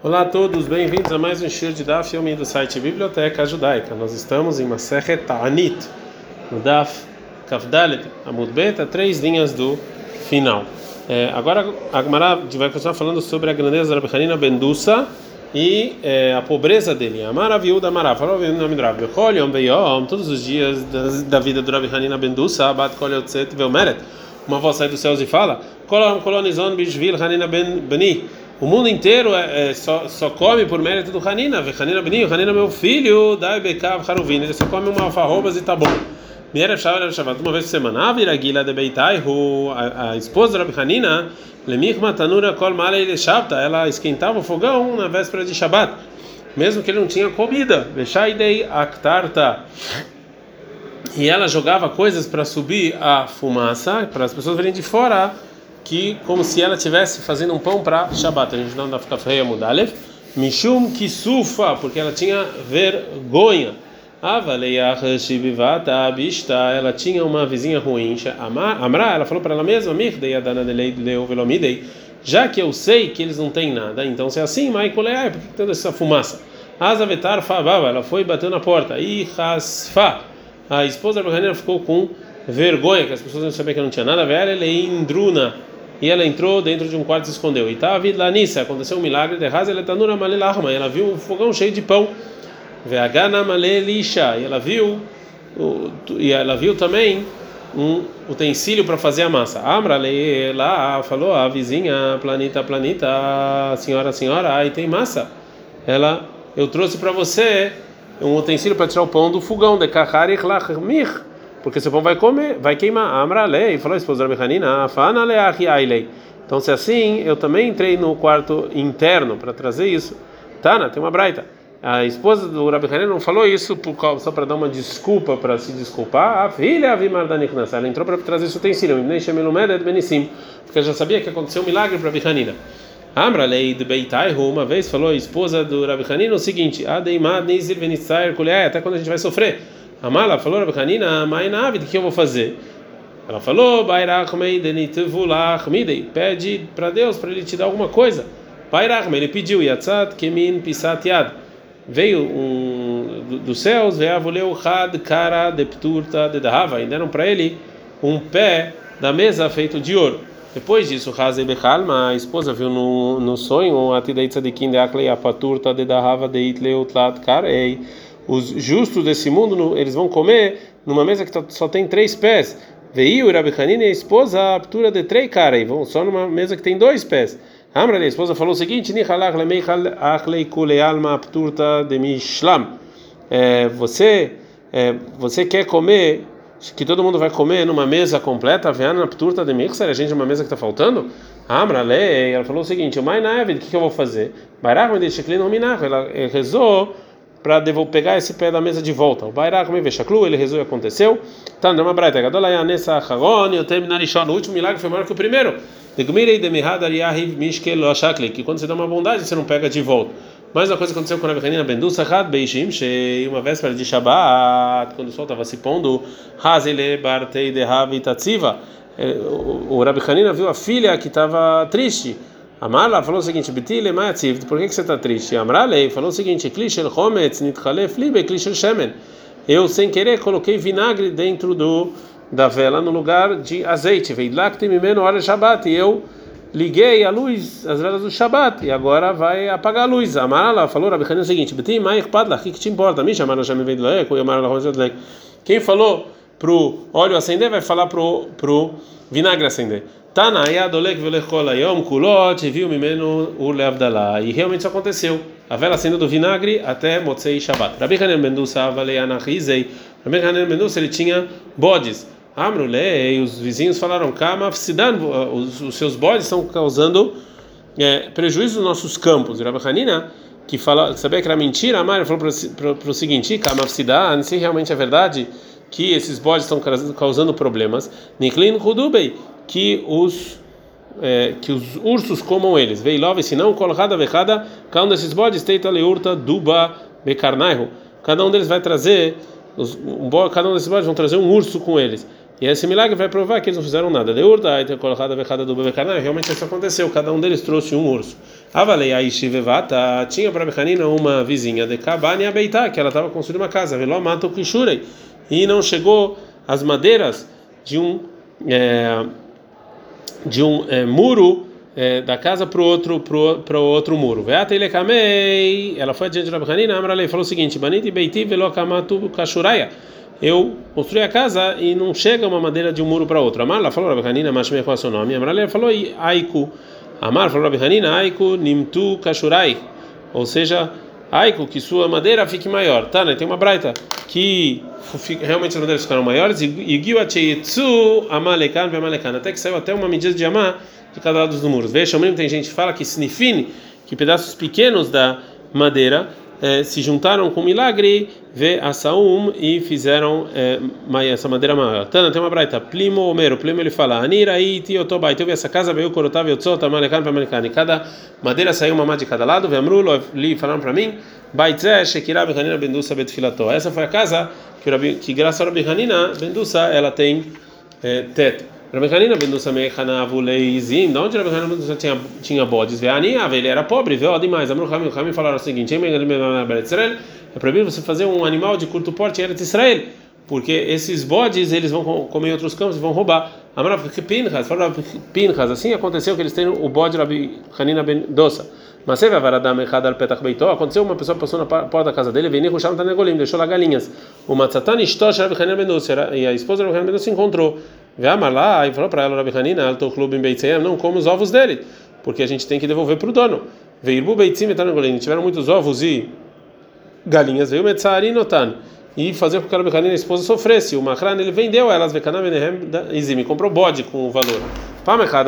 Olá a todos, bem-vindos a mais um show de Daf Yomi do site Biblioteca Judaica. Nós estamos em Maseret no Daf Kafdalet Amud Beta, três linhas do final. É, agora a Gemara vai continuar falando sobre a grandeza da Rabi Hanina Bendusa e é, a pobreza dele. Amara viúda Amara, falou o nome do Rabi Yom Beyom, todos os dias da, da vida do Rabi Hanina Bendusa, Bat Kol Yotzet Velmeret. Uma voz sai dos céus e fala: Kolon Kolonizon Bishvil Hanina Ben Beni. O mundo inteiro é, é, só, só come por mérito do Hanina. Hanina Beninho, Hanina meu filho, dai bekav haruvin. Ele só come uma alfarrobas e tá bom. Miera Shavar Shavat, uma vez por semana. Avira Gila de Beitaihu, a esposa da Rabi Hanina, Lemich Matanura Kol Male Shabta, ela esquentava o fogão na véspera de Shabat, mesmo que ele não tinha comida. Veshaidei Aktarta. E ela jogava coisas para subir a fumaça, para as pessoas verem de fora que como se ela estivesse fazendo um pão para Shabat. A gente não dá ficar feia mudalev. Mishum kisufa, porque ela tinha vergonha. Ela tinha uma vizinha ruim. Amra, ela falou para ela mesma. Já que eu sei que eles não têm nada, então se é assim, Maikoleai, por que toda essa fumaça? Azavetar ela foi batendo na porta. E a esposa da ficou com vergonha, que as pessoas não sabiam que não tinha nada. Velha, ele indruna e ela entrou dentro de um quarto e se escondeu. E lá nisso, aconteceu um milagre de Malelahma, ela viu um fogão cheio de pão. E ela viu e ela viu também um utensílio para fazer a massa. Amra lá falou a vizinha, planita, planita, senhora, senhora, aí tem massa. Ela, eu trouxe para você um utensílio para tirar o pão do fogão de Kahari Mir porque seu pão vai comer, vai queimar. Amra lei, falou a esposa da Behanina, fana leahi Então, se assim, eu também entrei no quarto interno para trazer isso. Tana, tem uma braita. A esposa do Rabi Hanina não falou isso por, só para dar uma desculpa, para se desculpar. A filha Avimardaniknas, ela entrou para trazer esse utensílio, porque já sabia que aconteceu um milagre para Rabi Hanina. Amra lei de Beitaihu, uma vez falou a esposa do Rabi Hanina o seguinte: até quando a gente vai sofrer. A mala falou, Rabi Hanina, Mainavid, o que eu vou fazer? Ela falou, pede para Deus para ele te dar alguma coisa. Ele pediu, Yatzat Kemin Pisat Yad. Veio um dos céus, veio Had Kara Depturta de Dahava, e deram para ele um pé da mesa feito de ouro. Depois disso, Hazei Bechalma, a esposa viu no, no sonho, Atidei Tzadikin de Aklei Apaturta de Dahava de Itleu Tlat Karei os justos desse mundo eles vão comer numa mesa que tá, só tem três pés. Veio Rabi e a esposa a aptura de três caras, e vão só numa mesa que tem dois pés. Amra, a esposa, falou o seguinte: é, você, é, você quer comer, que todo mundo vai comer numa mesa completa, veana apturta de mixer, a gente numa mesa que está faltando? Amra, ela falou o seguinte: o que, que eu vou fazer? Ela rezou para pegar esse pé da mesa de volta. O Bairá, como Veshaklu, ele rezou e aconteceu. Tá, não é uma braita. Gadolaya nessa Hagon, eu terminar O último milagre foi maior que o primeiro. Que quando você dá uma bondade, você não pega de volta. Mas a coisa aconteceu com a Rabi Bendu Sahad Beishim, uma véspera de Shabbat, quando o sol estava se pondo, Hazele Bartei de Tatziva, eh, o Rabi Hanina viu a filha que estava triste. Amala falou o seguinte: Betile Matziv, por que, que você está triste? Amralei falou o seguinte: Klishel Hometz Nitchalef Libe Klishel Shemen. Eu, sem querer, coloquei vinagre dentro do da vela no lugar de azeite. Veidlakti Mimeno Hora Shabbat. E eu liguei a luz, as velas do Shabbat. E agora vai apagar a luz. Amala falou, Rabi o seguinte: Betim Maich Padlach, o que te importa? Me chamaram já me veidlek, Quem falou pro óleo acender, vai falar pro, pro vinagre acender. Tanaia dolek velechol ayom kulot viu mimeno ur Abdalá. E realmente isso aconteceu. A vela acendeu do vinagre até Motzei Shabbat. Rabi Hanan Mendusa avaleianachizei. Rabi Hanan Mendusa ele tinha bodes. Amrulei, os vizinhos falaram, Kama os, os seus bodes estão causando é, prejuízo nos nossos campos. Rabi Hanina, que fala, sabia que era mentira, Amar falou para o seguinte: Kama se realmente é verdade que esses bodes estão causando problemas. Niklin Hudubei que os é, que os ursos comam eles. Veilove, se não, colocada vecada, cada um desses bodes teita leurta duba becarnaiho. Cada um deles vai trazer, um, cada um desses bodes vão trazer um urso com eles. E esse milagre vai provar que eles não fizeram nada. De urda, aí ter colocado a vecada do Bebecanã, realmente isso aconteceu. Cada um deles trouxe um urso. Avalei a Ishivevata tinha para Becanina uma vizinha de Kabani Abeitá, que ela estava construindo uma casa. Veló mato Kishurei. E não chegou as madeiras de um, é, de um é, muro é, da casa para o outro para o outro muro. Ela foi adiante da Becanina, Amralei falou o seguinte: Baniti eu construí a casa e não chega uma madeira de um muro para outro. Amar, ela falou, Rabi Hanina, mas qual é o seu nome? Ela falou, Aiku. Amar, falou, Rabi Hanina, Aiku, Nimtu, Kashurai. Ou seja, Aiku, que sua madeira fique maior. Tá, né? Tem uma braita que realmente as madeiras ficaram maiores. E Giu Acheietsu, Amalekan, Amalekan. Até que saiu até uma medida de Amar de cada lado dos muros. Veja, ao mesmo tem gente que fala que snifine, que pedaços pequenos da madeira eh, se juntaram com o milagre, vê a Saum e fizeram eh, essa madeira maior. Tana tem uma braita, Plimo Homero, Plimo ele fala, Anira e Tiotobai, teve essa casa, veio Korotav, Yotzota, Malekan, Pamalekan, e cada madeira saiu uma má de cada lado, Vemrulo, li falaram para mim, Baitzé, Shekirá, Behanina, Bendusa, Betfilató. Essa foi a casa que, que graças a Rabi Hanina, ela tem eh, teto. Rabi Hanina Bendusa Mechanavu Leizim, de onde Bendusa tinha, tinha bodes? Vê Ani, ele era pobre, vê ó demais. Amru Hamim, Hamim falaram o seguinte: é proibido você fazer um animal de curto porte em Eretz Israel, porque esses bodes eles vão comer em outros campos e vão roubar. Amrav Pinchas, falaram Pinchas, assim aconteceu que eles têm o bode Rabi Hanina Bendusa. Mas você vai varadam errado petach beitó. Aconteceu uma pessoa passou na porta da casa dele, veio Rusham Tanegolim, deixou lá galinhas. O Matzatan Ishtosh Rabi Hanina Bendusa, e a esposa de Hanina Bendusa se encontrou. Veamar lá e falou para ela, Rabi Hanina, Alto Clube em Beitzem, não come os ovos dele, porque a gente tem que devolver para o dono. Veirbu Beitzim e tiveram muitos ovos e galinhas, veio Metzari Notan, e fazer com que a Rabi Hanina, a esposa, sofresse. O Mahran, ele vendeu elas, Vekanam Benehem Izimi, comprou bode com o valor.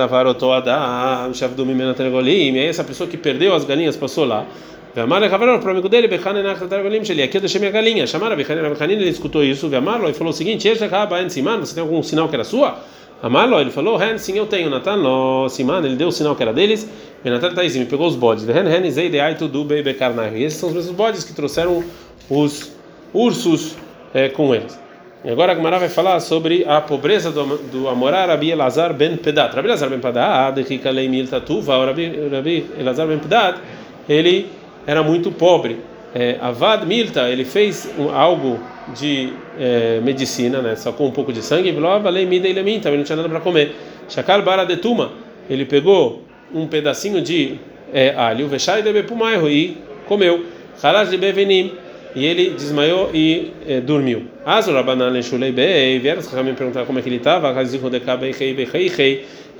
Varotoada, o chefe do Mimena Tenegolim, e aí essa pessoa que perdeu as galinhas passou lá. Veamar Ravarão, para o amigo dele, Bechanen Achtatargolim Sheli, aqui eu deixei minha galinha. Chamaram Bechanen Bechanin, ele escutou isso, Veamar e falou o seguinte: Eshekaba Siman, você tem algum sinal que era sua? Amarlo, ele falou, Ren, sim, eu tenho. Natan, lo, Siman, ele deu o sinal que era deles. Benatan Taizim, pegou os bodes. Ren, Ren, Zei, Deai, Tudu, Bebe, Karnai. Esses são os mesmos bodes que trouxeram os ursos com eles. E agora a Gemara vai falar sobre a pobreza do, do Amorá Rabi Elazar ben Pedat. Rabi Elazar ben Pedat, de Kikalei Milta Tuva, Rabi Elazar ben Pedat, ele era muito pobre. É, Avad Milta, ele fez um, algo de é, medicina, né? Sacou um pouco de sangue e ele não tinha nada para comer. Shakal bara de tuma, ele pegou um pedacinho de é, alho, vechai de bepumairo e comeu. Harash de bevenim, e ele desmaiou e é, dormiu. Bei, vieram me perguntar como é que ele estava.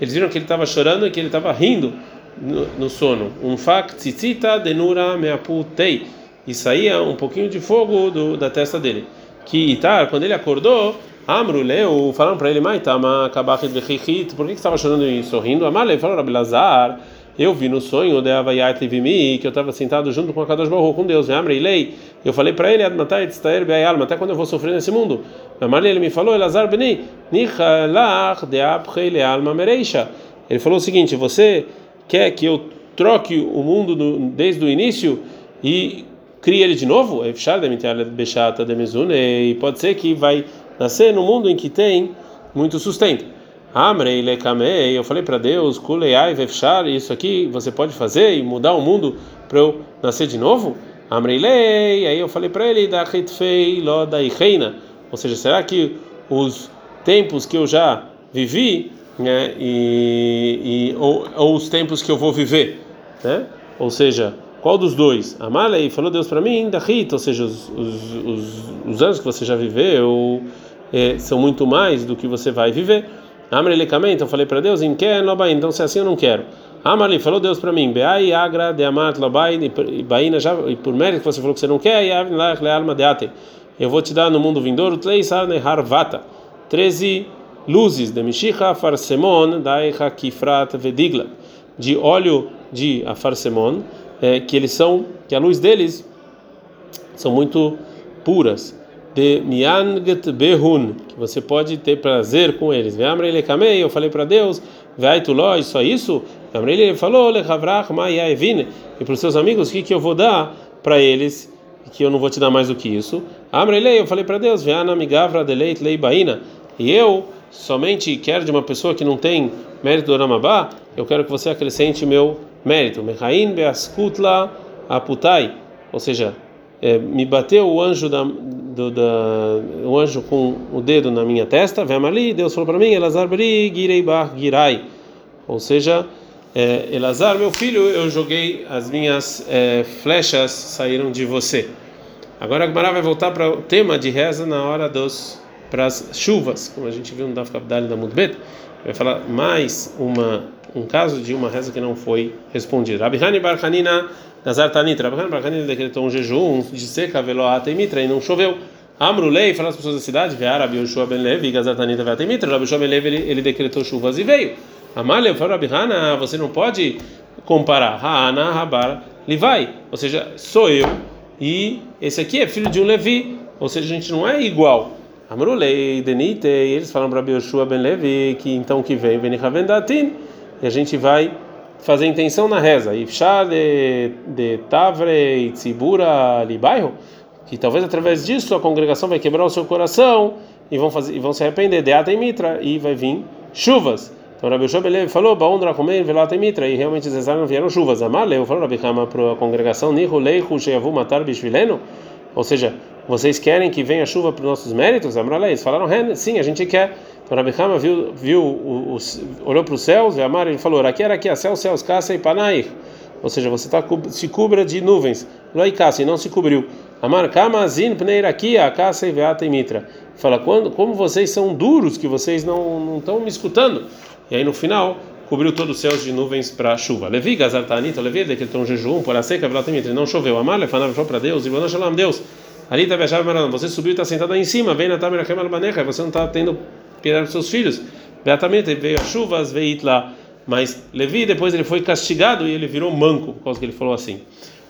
Eles viram que ele estava chorando e que ele estava rindo no, no sono. Um fak tzitzita denura meaputei. E saía um pouquinho de fogo do, da testa dele. Que Itar, quando ele acordou, Amru leu, falaram para ele, Maitama, kabachit bechichit, por que estava chorando e sorrindo? Amalei falou, Rabilazar, eu vi no sonho de Avayat Vimi, que eu estava sentado junto com a Kadosh Baruch com Deus, Amrei lei, eu falei para ele, Admatai tztaer be'ayalma, até quando eu vou sofrer nesse mundo? Amalei, ele me falou, Elazar beni, nichalach de le'alma mereisha. Ele falou o seguinte, você quer que eu troque o mundo do, desde o início e crie ele de novo? E pode ser que vai nascer no mundo em que tem muito sustento. Amrei lekamei, eu falei para Deus, kuleiai vefshar, isso aqui você pode fazer e mudar o mundo para eu nascer de novo? Amrei lei, aí eu falei para ele da hitfei lo da ou seja, será que os tempos que eu já vivi né, e, e ou, ou, os tempos que eu vou viver, né? Ou seja, qual dos dois? Amalei falou Deus para mim, da Rita, ou seja, os, os, os, os, anos que você já viveu é, são muito mais do que você vai viver. Amalei então falei para Deus, em que então se é assim eu não quero. Amalei falou Deus para mim, Beai agra de amat lobai e baina já e por mérito que você falou que você não quer, e alma de ate. Eu vou te dar no mundo vindouro três harvata, 13 luzes de Mishicha Farsemon, Daicha Kifrat Vedigla, de óleo de Afarsemon, é, que eles são, que a luz deles são muito puras. De Mianget Behun, que você pode ter prazer com eles. Veamrele Kamei, eu falei para Deus, Veaituló, só isso? Veamrele ele falou, Lechavrach Mayaevine, e para os seus amigos, o que, que eu vou dar para eles? Que eu não vou te dar mais do que isso. Amrele, eu falei para Deus, Veana Migavra Deleit Leibaina, e eu somente quer de uma pessoa que não tem mérito do Ramabá, eu quero que você acrescente meu mérito. Mechain beaskutla aputai, ou seja, é, me bateu o anjo da, do, da, o anjo com o dedo na minha testa, ali, Deus falou para mim, Elazar bri girei bar girai, ou seja, é, Elazar, meu filho, eu joguei as minhas é, flechas saíram de você. Agora a Gemara vai voltar para o tema de reza na hora dos para as chuvas, como a gente viu no Daf Kapdali da Mudbet, vai falar mais uma um caso de uma reza que não foi respondida. Rabihani Barhanina Nazar Tanit, Rabihani Barhanina decretou um jejum de seca, veloata e mitra e não choveu. Amrulei, fala as pessoas da cidade, Veara Bioshua Ben Levi, Gazar Tanita Veata e mitra, Rabishua Ben Levi ele, decretou chuvas e veio. Amália, falou Rabihana, você não pode comparar. Haana Rabar Livai, ou seja, sou eu e esse aqui é filho de um Levi, ou seja, a gente não é igual. Amrulei, Denite, e eles falam para Bioshua Ben Levi que então que vem, Benichavendatin, e a gente vai fazer intenção na reza. Ifshar de, de Tavre e Tzibura Libairo, que talvez através disso a congregação vai quebrar o seu coração e vão, fazer, e vão se arrepender de e Mitra, e vai vir chuvas. Então Rabi Shobelev falou, Baondra comer velata mitra, e realmente esses não vieram chuvas. Amaleu falou Rabi Kama para a congregação, Nihu leihu sheyavu matar bishvileno, ou seja, vocês querem que venha chuva para os nossos méritos? Amralei, eles falaram, sim, a gente quer. Então Rabi Kama viu, viu o, o, olhou para os céus, e Amar, ele falou, aqui era aqui, a céu, céus, caça e panair. Ou seja, você tá, se cubra de nuvens. Loi caça, e não se cobriu. Amar Kama zin aqui, a caça e veata e mitra. Fala, quando, como vocês são duros, que vocês não estão me escutando. E aí no final cobriu todos os céus de nuvens para chuva. Levi, Gazar Tanita, Levi decretou um jejum por a seca, entre não choveu. Amar, Lefanav, para Deus, e Deus. Ali está Bechava você subiu e está sentado aí em cima, vem na Tamira Kemal Baneca, você não está tendo piedade dos seus filhos. Beatamente veio as chuvas, veio lá. Mas Levi, depois ele foi castigado e ele virou manco, por causa que ele falou assim.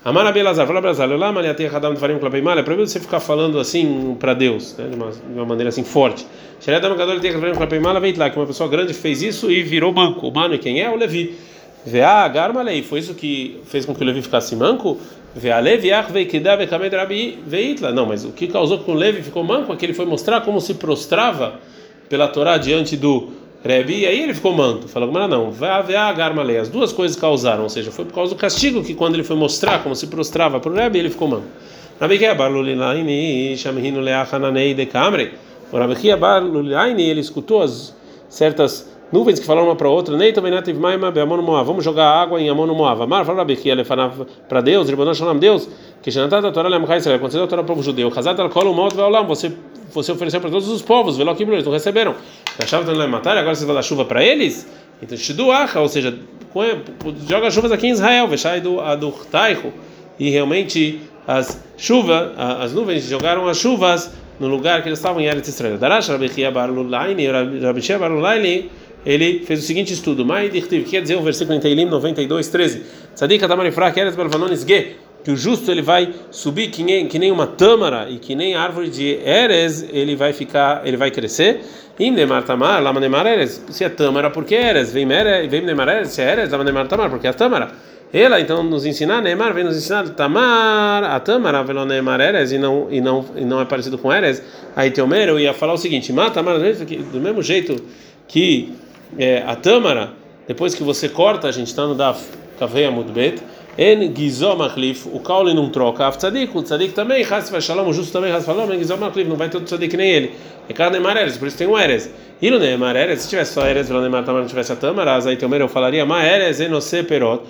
Amar Abelazar, fala Abelazar, lá Maliatei Hadam Farim Klapeimal, é proibido você ficar falando assim para Deus, né, de, uma, de uma maneira assim forte. Xeredam Gadol Tei Hadam Klapeimal, veio lá, que uma pessoa grande fez isso e virou manco. O mano, quem é? O Levi. Vea Garmalei, foi isso que fez com que o Levi ficasse manco? Não, mas o que causou que o Levi ficou manco é que ele foi mostrar como se prostrava pela Torá diante do Rebi, e aí ele ficou manto. Falou, mas não. As duas coisas causaram, ou seja, foi por causa do castigo que quando ele foi mostrar como se prostrava para o Rebi, ele ficou manto. Rabi Kiabar Lulilaini, Shamhinu Leachananei de Kamre. O Rabi Kiabar Lulilaini, ele escutou as certas nuvens que falaram uma para outra, Neito Benativ Maima Beamon Moav, vamos jogar água em Amon Moav. Amar, fala Rabi Kia, para Deus, Ribonon Shalom, Deus, que Shanatata a Torá Lemchai Israel, quando você deu a Torá para o judeu, Hazat al-Kol Umot Veolam, você você ofereceu para todos os povos, velo que eles não receberam. Achava que não ia matar, agora você vai dar chuva para eles? Então, Shiduacha, ou seja, joga chuvas aqui em Israel, Veshai do Adurtaiho, e realmente as chuvas, as nuvens jogaram as chuvas no lugar que eles estavam em Eretz Israel. Darash Rabbi Chia Bar Lulaini, Rabbi Chia Bar Lulaini, ele fez o seguinte estudo, Mai Dichtiv, quer dizer o versículo em Teilim 92, 13. Tzadik Atamarifrak Eretz Balvanonis Ge, que o justo ele vai subir que nem, que nem uma tâmara e que nem árvore de Eres, ele vai ficar, ele vai crescer. Im Tamar, Lama Nemar Eres, se é tâmara, porque Eres? Vem Nemar Eres, se é Eres, Lama Nemar Tamar, porque é a tâmara. Ela então nos ensinar, Neymar vem nos ensinar Tamar, a Tamara, velo Neymar Eres, e não, e, não, e não é parecido com Eres. Aí Teomer, eu ia falar o seguinte: Mata do mesmo jeito que é, a Tamara, depois que você corta, a gente está no Daf Kaveia Mudbet. En gizom achlif, o caule não troca. Af tzadik, o tzadik também, has shalom, o justo também, has shalom, en gizom achlif, não vai todo tzadik nem ele. É cada Neymar Eres, por isso tem o Eres. E no Neymar Eres, se tivesse só Eres, o Neymar Tamar não tivesse a Tamara, aí também eu falaria, ma Eres enose perot.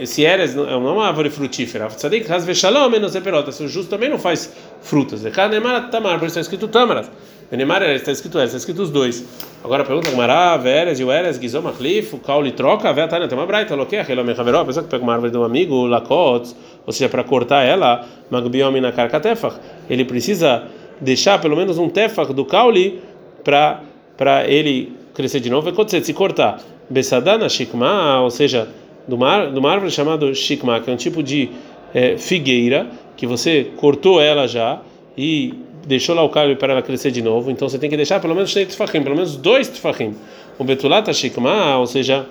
Esse Eres não é uma árvore frutífera. Tzadik, has shalom, enose perot. O justo também não faz frutas. É cada Neymar Tamar, por isso está escrito Tamaras. Neymar Eres, está escrito Eres, está escrito os dois. Agora pergunta Gmará, Veres e o Eres, Gizom, Achlif, o Caule troca, a Vetana tem uma braita, Loquer, Helome Haveró, a pessoa que pega uma árvore de um amigo, Lakot, ou seja, para cortar ela, Magbiomi na Karkatefach, ele precisa deixar pelo menos um tefach do Caule para para ele crescer de novo, e se cortar. Bessadana Shikma, ou seja, de uma, de uma árvore chamada Shikma, que é um tipo de é, figueira, que você cortou ela já e deixou lá o calho para ela crescer de novo, então você tem que deixar pelo menos três tefachim, pelo menos dois tefachim. O betulata shikma, ou seja,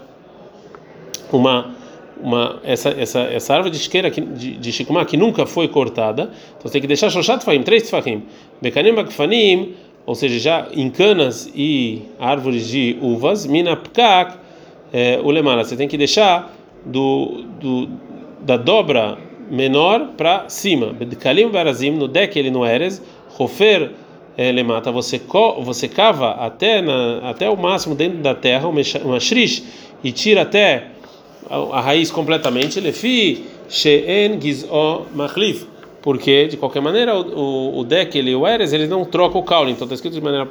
uma uma essa essa essa árvore de chiqueira de, de shikma que nunca foi cortada, então você tem que deixar shoshat tefachim, três tefachim. Bekanim bakfanim ou seja, já em canas e árvores de uvas, minapkak é, você tem que deixar do, do da dobra menor para cima. Bedkalim barazim no deck ele no eres, rofer ele mata você você cava até na, até o máximo dentro da terra uma shrish e tira até a, a raiz completamente lefi she'en gizo machlif porque de qualquer maneira o, o, o ele o eres ele não troca o caule. Então está escrito de maneira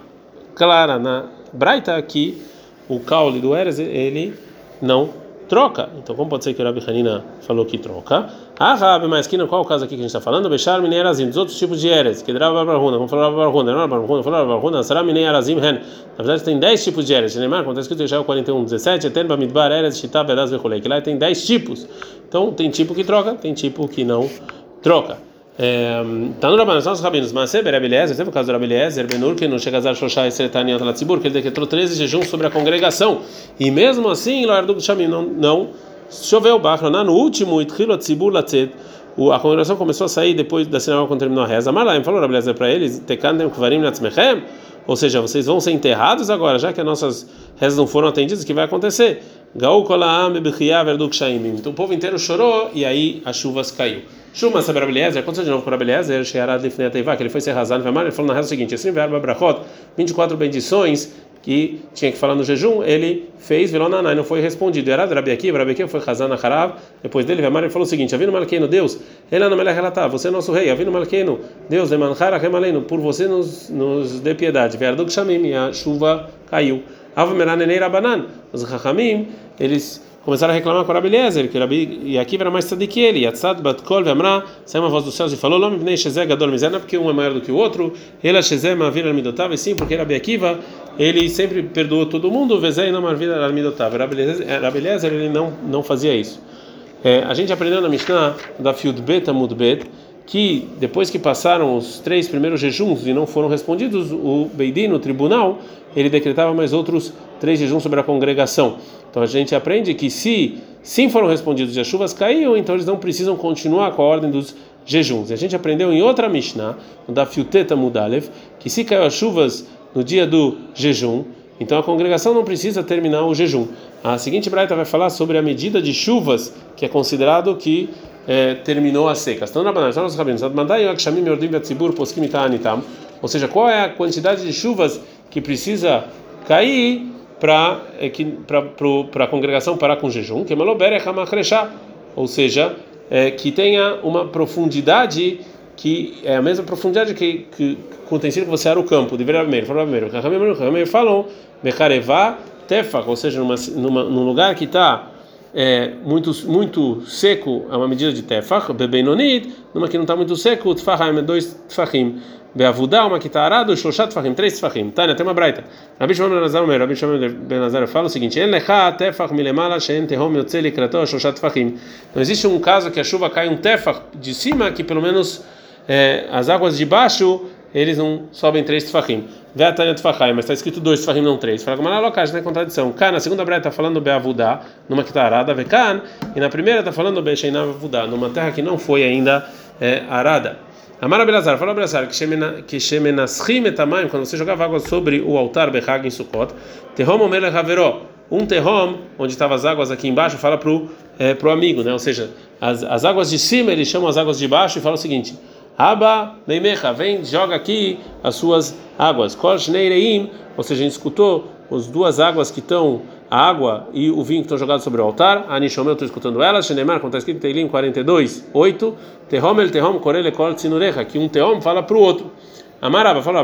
clara na braita que o caule do eres ele não troca. Então, como pode ser que o Rabi Hanina falou que troca? Ah, Rabi, mas que, qual é o caso aqui que a gente está falando? Bechar minei arazim, dos outros tipos de eres, que drava barbarruna, vamos falar barbarruna, não barbarruna, falar barbarruna, será minei arazim hen. Na verdade, tem 10 tipos de eres. Neymar, quando está escrito em Israel 41, 17, eterno bamidbar eres, shitab, edas, vecholei, que lá tem 10 tipos. Então, tem tipo que troca, tem tipo que não troca. Tá no Rabanan, são os rabinos. Mas Sebe, Rabi Eliezer, teve o caso do Rabi Eliezer, Benur, que não chega a Shoshai Sretani Antalatzibur, que ele decretou 13 jejuns sobre a congregação. E mesmo assim, Loarduk Shamim não, não choveu. Bachraná, no último, Itchilo Tzibur Latzet, a congregação começou a sair depois da sinal quando terminou a reza. Malaim falou Rabi Eliezer para eles: Tekandem Kvarim Natzmechem. Ou seja, vocês vão ser enterrados agora, já que as nossas rezas não foram atendidas, o que vai acontecer? Gaú Kolaam Verduk Shaimim. Então o povo inteiro chorou e aí as chuvas caiu. Shuma saber Abeliezer, aconteceu de novo para Abeliezer, Shearad Lifnei Teiva, que ele foi ser rasado, ele falou na reza o seguinte: assim, verba Brachot, 24 bendições que tinha que falar no jejum, ele fez Velonanai, não foi respondido. Era Rabi Akiva, Rabi Akiva foi Hazan Harav, depois dele, Vemar, ele falou o seguinte: Avino Malkeino, Deus, ele não me relatar, você é nosso rei, Avino Malkeino, Deus, Lemanchara Remaleino, por você nos, nos dê piedade. Verduk e a chuva caiu. Avameranenei Rabanan, os Rachamim, eles começaram a reclamar com Rabi Eliezer, que Rabi Akiva era mais tzadik que ele. Yatzad Batkol Vemra, saiu uma voz dos céus e falou: Lom Ibnei Shezé Gadol Mizena, porque um é maior do que o outro. Ela Shezé Mavir Midotav, e sim, porque Rabi Akiva, ele sempre perdoou todo mundo. Vezé e não Mavir Midotav. Rabi Eliezer, ele não, não fazia isso. É, a gente aprendeu na Mishnah, da Fiud Bet Amud Bet, que depois que passaram os três primeiros jejuns e não foram respondidos, o Beidin, no tribunal, ele decretava mais outros três jejuns sobre a congregação. Então a gente aprende que se sim foram respondidos e as chuvas caíram, então eles não precisam continuar com a ordem dos jejuns. E a gente aprendeu em outra Mishnah, da Fiuteta Mudalev, que se caiu as chuvas no dia do jejum, então a congregação não precisa terminar o jejum. A seguinte braita vai falar sobre a medida de chuvas que é considerado que é, terminou a seca. Então, ou seja, qual é a quantidade de chuvas que precisa cair para é, para a congregação parar com jejum, que é ou seja, é, que tenha uma profundidade que é a mesma profundidade que, que, que o que você era o campo, de primeiro. Rahamim falam, Mekarevá tefach, ou seja, numa, numa, num lugar que está é, muito muito seco, é uma medida de tefach, bebenonit, numa que não está muito seco, tfachim é dois tfachim. Beavudá, uma que está arado, Shoshat Tfachim, três Tfachim. Tânia, tem uma braita. Rabi Shimon Ben Nazar, Rabi Shimon fala o seguinte: En lecha tefach milemala she'en tehom yotze likrato Shoshat Tfachim. Não existe um caso que a chuva cai um tefach de cima que pelo menos é, as águas de baixo eles não sobem três tefachim. Vê a Tânia tefachim, mas está escrito dois tefachim, não três. Fala ela locagem, não é contradição. Cá, na segunda breta está falando beavudá, numa que está arada, vekan, e na primeira está falando avudá, numa terra que não foi ainda é, arada. Amara Belazar, fala Belazar, que shemenaschim etamayim, quando você jogava água sobre o altar Behag em Sukkot, terrom omer haveró, um terrom, onde estavam as águas aqui embaixo, fala pro é, pro amigo, né? Ou seja, as, as águas de cima ele chama as águas de baixo e fala o seguinte: Aba meimecha, vem, joga aqui as suas águas. Kol shneireim, ou seja, a gente escutou as duas águas que estão a água e o vinho que estão jogados sobre o altar. Anishom, eu estou escutando elas. Shenemar, como está escrito em Teilim 42, 8. Tehom el tehom korele kol que um tehom fala para o outro. Amarava falou,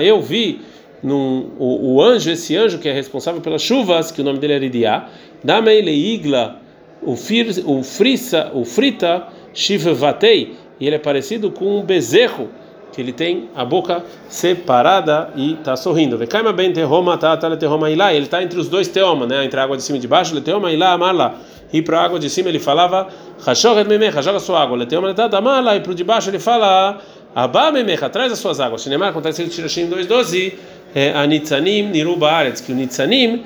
eu vi num, o, o, anjo, esse anjo que é responsável pelas chuvas, que o nome dele é Ridiá, Damei igla o, fir, o frisa, o frita, shivvatei, e ele é parecido com um bezerro que ele tem a boca separada e está sorrindo. Vekaima terroma tá tá terroma ilá. Ele está entre os dois teoma, né? Entre a água de cima e de baixo. Le teoma ilá amarla. E para a água de cima ele falava Hashoret memecha, joga sua água. Le teoma tá amarla. E para o de baixo ele fala Abá memecha, traz as suas águas. Shinemar acontece em Tirashim 2:12. Anitzanim niruba aretz, que o Nitzanim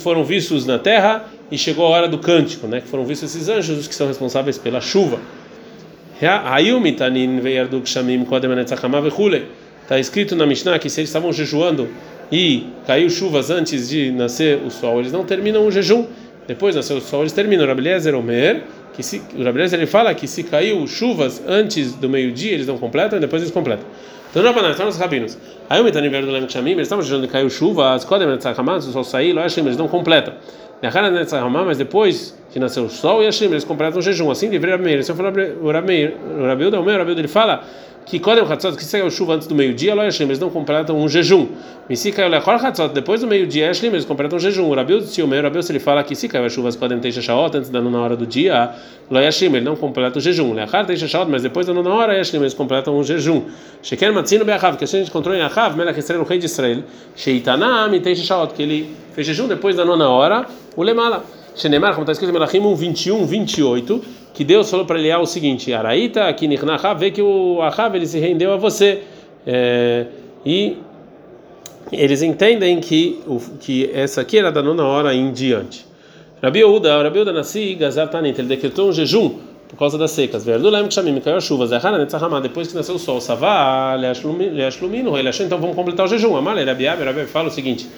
foram vistos na terra e chegou a hora do cântico, né? Que foram vistos esses anjos que são responsáveis pela chuva. Está escrito na Mishnah que se eles estavam jejuando e caiu chuvas antes de nascer o sol, eles não terminam o jejum. Depois nasceu o sol, eles terminam. O Rabeliezer Omer, que se, o Rabeliezer ele fala que se caiu chuvas antes do meio-dia, eles não completam depois eles completam. Então, não estão os rabinos. Aí o Metanim do Lem Chamim, eles estavam jejuando e caiu chuva, as Kodem o sol saiu, eles não completam. Mas depois de nascer o sol e a eles completam o jejum. Assim, livre Rameir. Se eu falar Rameir, o Rabilda, o Rabilda, ele fala que Kodem Hatzot, que se caiu chuva antes do meio-dia, Lo Yashlim, eles não completam um jejum. Caiu Lechor Hatzot, depois do meio-dia, Yashlim, eles completam um jejum. O Rabilda, se o meu Rabilda, se ele fala que se caiu a chuva, Kodem Teixa Shaot, antes da nona hora do dia, Lo Yashlim, ele não completa o jejum. Lechar Teixa Shaot, mas depois da nona hora, eles completam um jejum. Sheker Matzino Be'achav, que a gente encontrou em Achav, Melech Israel, o rei de Israel, Sheitanam Teixa Shaot, que ele fez jejum depois da nona hora, o Lemala. Shenemar, como está escrito em Melachim 1, 21, 28, que Deus falou para ele o seguinte: Araíta, aqui vê que o Ahav ele se rendeu a você. É, e eles entendem que, que essa aqui era da nona hora em diante. Rabi Uda, Rabi Uda Nassi, Gazar Tanit, ele decretou um jejum por causa das secas. Verdulem que chamim, caiu a chuva, Zahara Netzahama, depois que nasceu o sol, Savá, Leashlumino, então vamos completar o jejum. Amalé, Rabi Abi, Rabi fala o seguinte.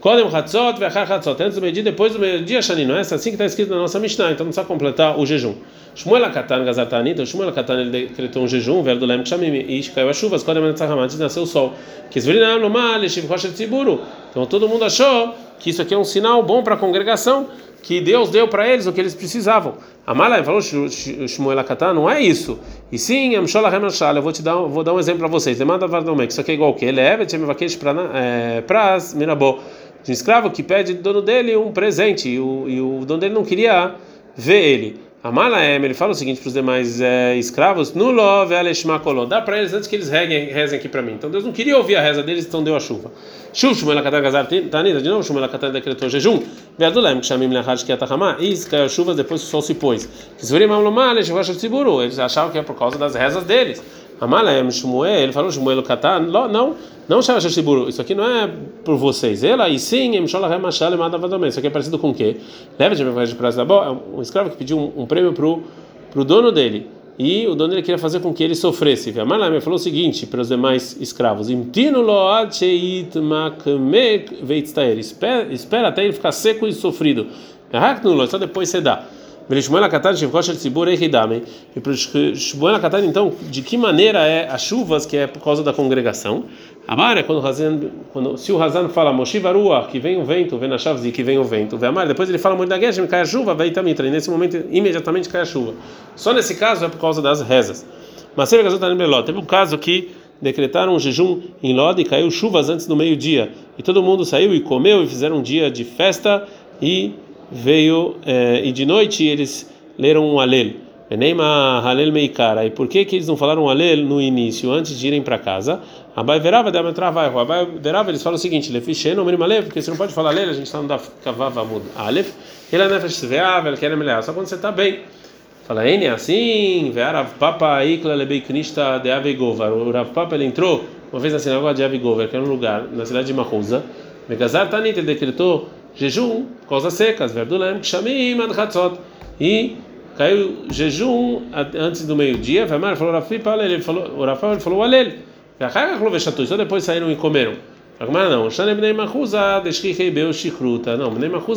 Kodem Hatzot ve'achar Hatzot. Antes do meio-dia, depois do meio-dia, Shani. Não é assim que está escrito na nossa Mishnah. Então não precisa completar o jejum. Shmuel Akatan Gazatani. Então Shmuel Akatan ele decretou um jejum. Velho do Lem Kshamim. E caiu a chuva. Kodem Netzacham. Antes nasceu o sol. Kisverinam Lomar. Leshiv Roshel Tziburu. Então todo mundo achou que isso aqui é um sinal bom para a congregação. Que Deus deu para eles o que eles precisavam. Amalai falou Shmuel Akatan. Não é isso. E sim, Amshola Remashal. Eu vou te dar, vou dar um exemplo para vocês. Demanda Vardomek. Isso aqui é igual o que? Ele é Vetchemivakesh Pras Mirabô um escravo que pede do dono dele um presente e o, e o dono dele não queria ver ele. A Malaem, ele fala o seguinte para os demais é, escravos: Nulo veleshmakoló. Dá para eles antes que eles rezem, rezem aqui para mim. Então Deus não queria ouvir a reza deles, então deu a chuva. Shuv Shmuel Katar Gazar Tanida, de novo Shmuel Katar decretou jejum. Veadulem, que chamim Lehad que atahama. E caiu a chuva depois o sol se pôs. Eles achavam que é por causa das rezas deles. Amalem Shmuel, ele falou Shmuel Katan, não, não Shava Shiburu, isso aqui não é por vocês. Ela e sim, Emshola Remachal Madavadomé. Isso aqui é parecido com o quê? Leva de de prazo da um escravo que pediu um, um prêmio pro pro dono dele. E o dono dele queria fazer com que ele sofresse. Amalem falou o seguinte para os demais escravos: Imtino makmek. Espera até ele ficar seco e sofrido. Só depois você dá. Velishmuel Akatan Shivkosh Tzibur Ehidame. E para Shmuel Akatan, então, de que maneira é as chuvas que é por causa da congregação? Amar é quando, Hazan, quando se o Hazan fala Moshiva Ruach, que vem o vento, vem na Shavzi, que vem o vento, vem Amar, depois ele fala muito da Geshem, cai a chuva, vai também, e nesse momento imediatamente cai a chuva. Só nesse caso é por causa das rezas. Mas teve um caso que decretaram um jejum em Lod e caiu chuvas antes do meio-dia. E todo mundo saiu e comeu e fizeram um dia de festa e veio eh, e de noite eles leram um alel. Halel meikara. E por que que eles não falaram alel no início, antes de irem para casa? Abai verava da metravai. Abai verava eles falam o seguinte: leficheno merim alev, porque você não pode falar alel, a gente está no da kavava mud alef. Ele é nefesh sveavel, que é só quando você está bem. Fala, Ene, assim, Rav Papa Ikla Lebei Knista de Avegovar. O Rav Papa ele entrou uma vez na sinagoga de Avegovar, que era um lugar na cidade de Mahuza. Megazar Tanit, decretou jejum, coisas secas, verdulem, kshamim, adchatzot. E caiu jejum antes do meio-dia, Vemar falou Rafipa, ele falou, o Rafael falou Alel. Só depois saíram e comeram. Agora não. Não, Bnei Machuza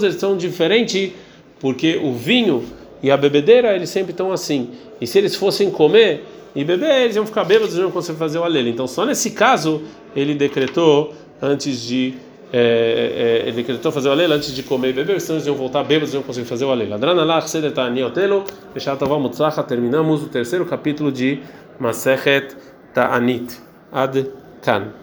eles são diferentes porque o vinho e a bebedeira eles sempre estão assim. E se eles fossem comer e beber, eles iam ficar bêbados e não conseguir fazer o alele. Então só nesse caso ele decretou antes de é, é, ele decretou fazer o alel antes de comer e beber, senão eles iam voltar bêbados e iam conseguir fazer o alel. Adranalach sedetani otelo, terminamos o terceiro capítulo de Masechet Ta'anit. Ad Kan.